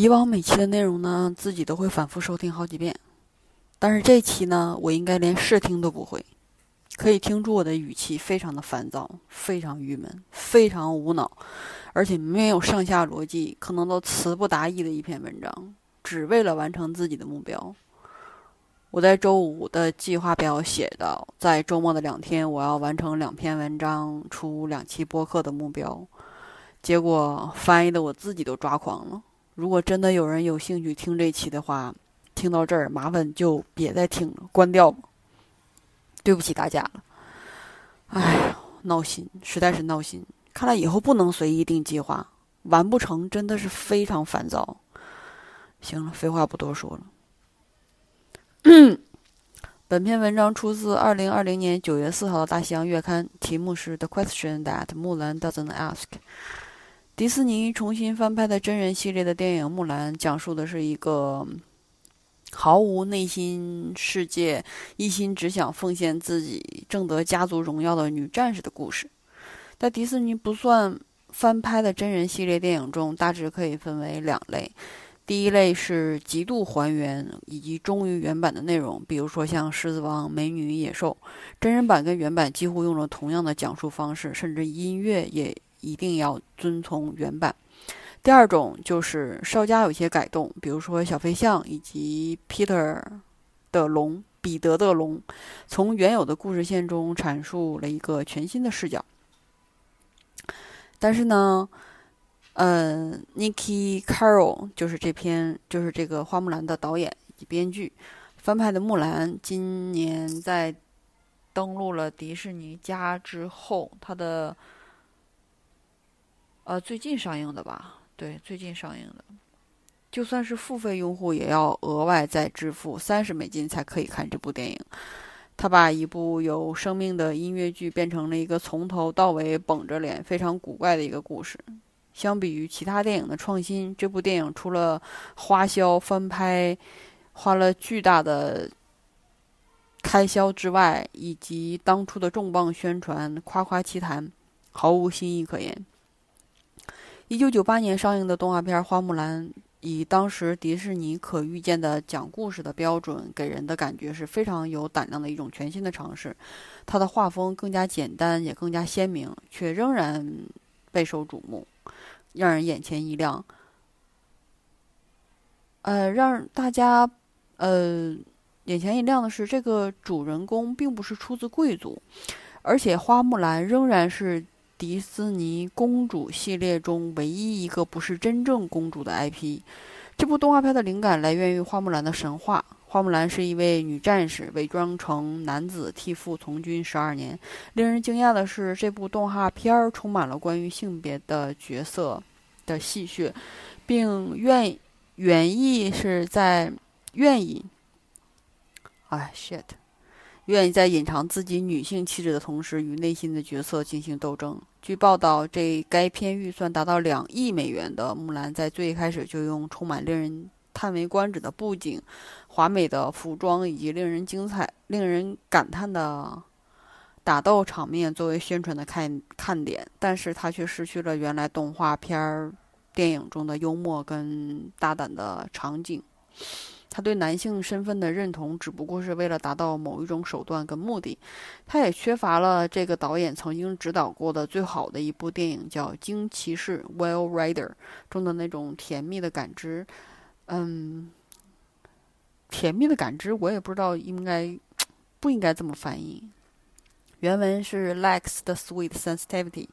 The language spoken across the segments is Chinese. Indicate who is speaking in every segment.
Speaker 1: 以往每期的内容呢，自己都会反复收听好几遍，但是这期呢，我应该连试听都不会。可以听出我的语气非常的烦躁，非常郁闷，非常无脑，而且没有上下逻辑，可能都词不达意的一篇文章，只为了完成自己的目标。我在周五的计划表写到，在周末的两天，我要完成两篇文章，出两期播客的目标。结果翻译的我自己都抓狂了。如果真的有人有兴趣听这期的话，听到这儿麻烦就别再听了，关掉吧。对不起大家了。哎呀，闹心，实在是闹心。看来以后不能随意定计划，完不成真的是非常烦躁。行了，废话不多说了。本篇文章出自二零二零年九月四号的《大西洋月刊》，题目是《The Question That Mulan Doesn't Ask》。迪士尼重新翻拍的真人系列的电影《木兰》，讲述的是一个毫无内心世界、一心只想奉献自己、挣得家族荣耀的女战士的故事。在迪士尼不算翻拍的真人系列电影中，大致可以分为两类。第一类是极度还原以及忠于原版的内容，比如说像《狮子王》《美女与野兽》，真人版跟原版几乎用了同样的讲述方式，甚至音乐也。一定要遵从原版。第二种就是稍加有些改动，比如说小飞象以及 Peter 的龙、彼得的龙，从原有的故事线中阐述了一个全新的视角。但是呢，呃，Nikki carol 就是这篇就是这个花木兰的导演以及编剧，翻拍的木兰今年在登陆了迪士尼家之后，他的。呃，最近上映的吧？对，最近上映的。就算是付费用户，也要额外再支付三十美金才可以看这部电影。他把一部有生命的音乐剧变成了一个从头到尾绷着脸、非常古怪的一个故事。相比于其他电影的创新，这部电影除了花销翻拍花了巨大的开销之外，以及当初的重磅宣传、夸夸其谈，毫无新意可言。一九九八年上映的动画片《花木兰》，以当时迪士尼可预见的讲故事的标准，给人的感觉是非常有胆量的一种全新的尝试。它的画风更加简单，也更加鲜明，却仍然备受瞩目，让人眼前一亮。呃，让大家呃眼前一亮的是，这个主人公并不是出自贵族，而且花木兰仍然是。迪士尼公主系列中唯一一个不是真正公主的 IP，这部动画片的灵感来源于花木兰的神话。花木兰是一位女战士，伪装成男子替父从军十二年。令人惊讶的是，这部动画片充满了关于性别的角色的戏谑，并愿原意是在愿意。哎，shit。愿意在隐藏自己女性气质的同时，与内心的角色进行斗争。据报道，这该片预算达到两亿美元的《木兰》在最开始就用充满令人叹为观止的布景、华美的服装以及令人精彩、令人感叹的打斗场面作为宣传的看看点，但是它却失去了原来动画片儿电影中的幽默跟大胆的场景。他对男性身份的认同，只不过是为了达到某一种手段跟目的。他也缺乏了这个导演曾经指导过的最好的一部电影，叫《惊奇士》（Well Rider） 中的那种甜蜜的感知。嗯，甜蜜的感知，我也不知道应该不应该这么翻译。原文是 “lacks the sweet sensitivity”。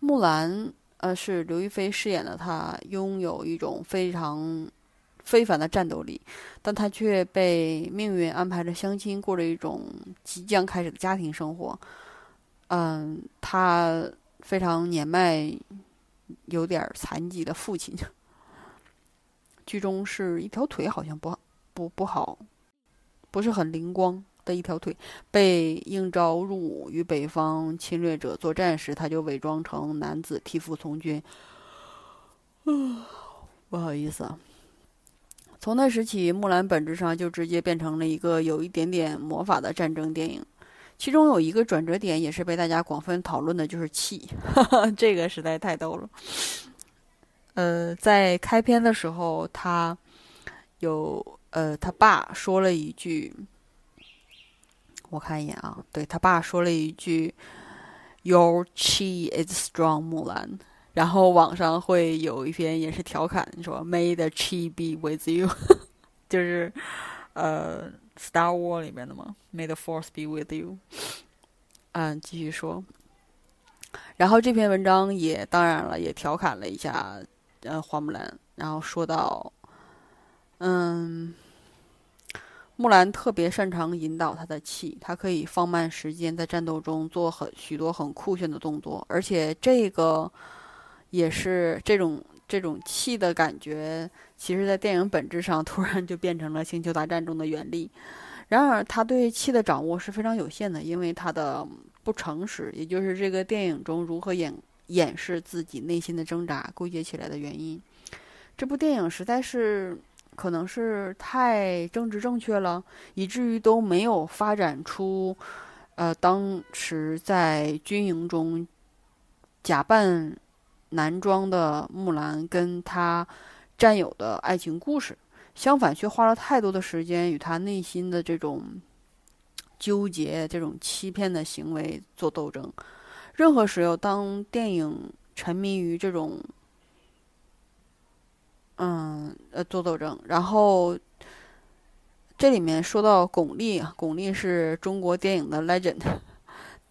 Speaker 1: 木兰，呃，是刘亦菲饰演的，她拥有一种非常。非凡的战斗力，但他却被命运安排着相亲，过着一种即将开始的家庭生活。嗯，他非常年迈，有点残疾的父亲，剧中是一条腿好像不不不好，不是很灵光的一条腿，被应召入伍与北方侵略者作战时，他就伪装成男子替父从军。嗯，不好意思啊。从那时起，木兰本质上就直接变成了一个有一点点魔法的战争电影。其中有一个转折点，也是被大家广泛讨论的，就是气，这个实在太逗了。呃，在开篇的时候，他有呃，他爸说了一句，我看一眼啊，对他爸说了一句，“Your chi is strong，木兰。”然后网上会有一篇也是调侃说，“May the chi be with you”，就是呃，《Star War》里面的嘛，“May the force be with you”。嗯，继续说。然后这篇文章也当然了，也调侃了一下，呃，花木兰。然后说到，嗯，木兰特别擅长引导她的气，她可以放慢时间，在战斗中做很许多很酷炫的动作，而且这个也是这种这种气的感觉，其实在电影本质上突然就变成了《星球大战》中的原力。然而，他对气的掌握是非常有限的，因为他的。不诚实，也就是这个电影中如何掩掩饰自己内心的挣扎归结起来的原因。这部电影实在是可能是太政治正确了，以至于都没有发展出，呃，当时在军营中假扮男装的木兰跟他战友的爱情故事。相反，却花了太多的时间与他内心的这种。纠结这种欺骗的行为做斗争。任何时候，当电影沉迷于这种，嗯呃做斗争，然后这里面说到巩俐，巩俐是中国电影的 legend，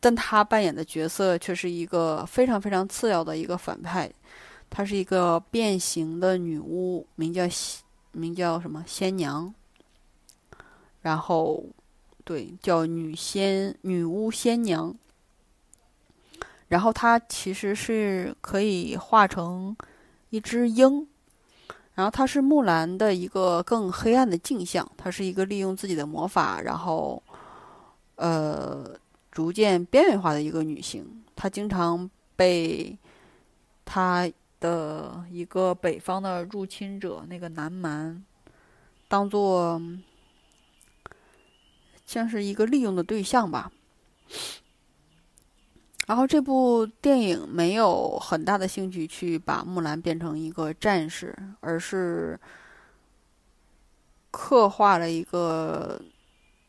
Speaker 1: 但她扮演的角色却是一个非常非常次要的一个反派，她是一个变形的女巫，名叫名叫什么仙娘，然后。对，叫女仙、女巫仙娘。然后她其实是可以化成一只鹰，然后她是木兰的一个更黑暗的镜像。她是一个利用自己的魔法，然后呃逐渐边缘化的一个女性。她经常被她的一个北方的入侵者那个南蛮当做。像是一个利用的对象吧。然后这部电影没有很大的兴趣去把木兰变成一个战士，而是刻画了一个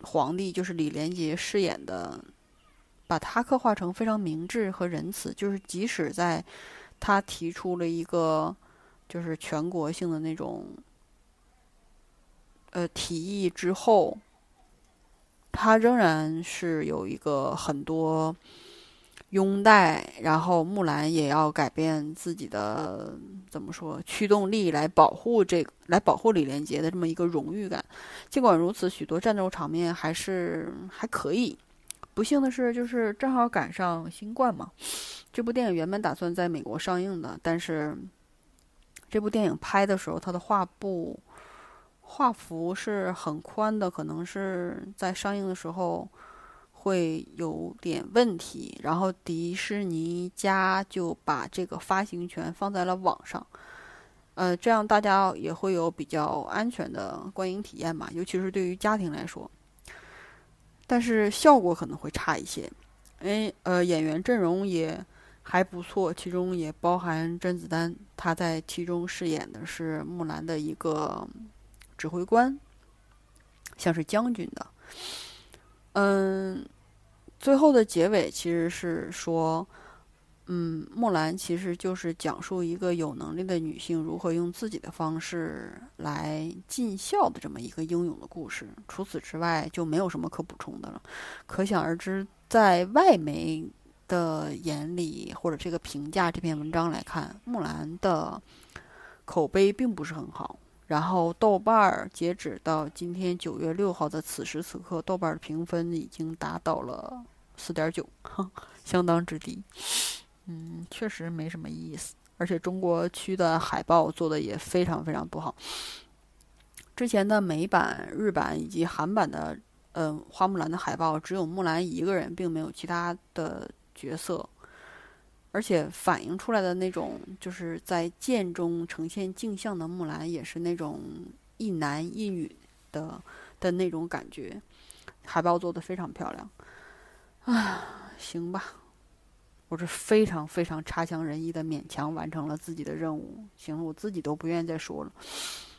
Speaker 1: 皇帝，就是李连杰饰演的，把他刻画成非常明智和仁慈。就是即使在他提出了一个就是全国性的那种呃提议之后。他仍然是有一个很多拥戴，然后木兰也要改变自己的怎么说驱动力来保护这个，来保护李连杰的这么一个荣誉感。尽管如此，许多战斗场面还是还可以。不幸的是，就是正好赶上新冠嘛。这部电影原本打算在美国上映的，但是这部电影拍的时候，它的画布。画幅是很宽的，可能是在上映的时候会有点问题。然后迪士尼家就把这个发行权放在了网上，呃，这样大家也会有比较安全的观影体验嘛，尤其是对于家庭来说。但是效果可能会差一些，因为呃演员阵容也还不错，其中也包含甄子丹，他在其中饰演的是木兰的一个。指挥官，像是将军的，嗯，最后的结尾其实是说，嗯，木兰其实就是讲述一个有能力的女性如何用自己的方式来尽孝的这么一个英勇的故事。除此之外，就没有什么可补充的了。可想而知，在外媒的眼里，或者这个评价这篇文章来看，木兰的口碑并不是很好。然后，豆瓣儿截止到今天九月六号的此时此刻，豆瓣儿的评分已经达到了四点九，相当之低。嗯，确实没什么意思。而且中国区的海报做的也非常非常不好。之前的美版、日版以及韩版的，嗯，花木兰的海报只有木兰一个人，并没有其他的角色。而且反映出来的那种，就是在剑中呈现镜像的木兰，也是那种一男一女的的那种感觉。海报做的非常漂亮，啊，行吧。我是非常非常差强人意的勉强完成了自己的任务。行了，我自己都不愿意再说了。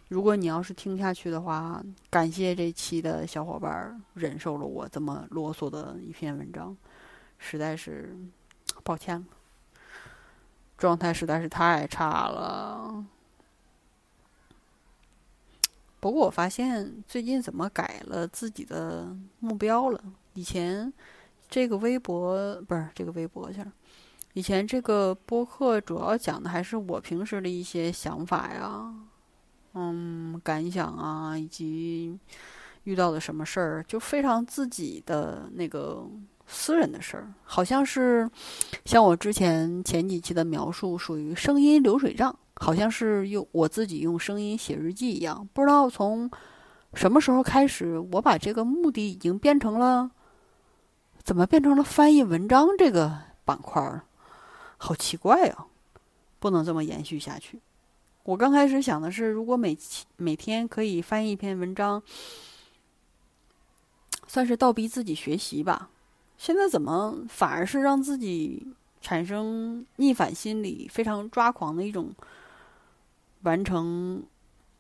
Speaker 1: 如果你要是听下去的话，感谢这期的小伙伴忍受了我这么啰嗦的一篇文章，实在是抱歉了，状态实在是太差了。不过我发现最近怎么改了自己的目标了？以前这个微博不是这个微博去了，以前这个播客主要讲的还是我平时的一些想法呀。嗯，感想啊，以及遇到的什么事儿，就非常自己的那个私人的事儿，好像是像我之前前几期的描述，属于声音流水账，好像是用我自己用声音写日记一样。不知道从什么时候开始，我把这个目的已经变成了怎么变成了翻译文章这个板块儿，好奇怪啊！不能这么延续下去。我刚开始想的是，如果每每天可以翻译一篇文章，算是倒逼自己学习吧。现在怎么反而是让自己产生逆反心理，非常抓狂的一种完成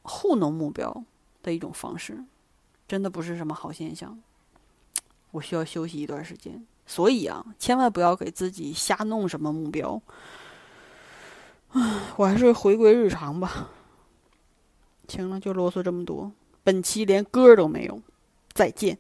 Speaker 1: 糊弄目标的一种方式，真的不是什么好现象。我需要休息一段时间，所以啊，千万不要给自己瞎弄什么目标。唉，我还是回归日常吧。行了，就啰嗦这么多。本期连歌都没有，再见。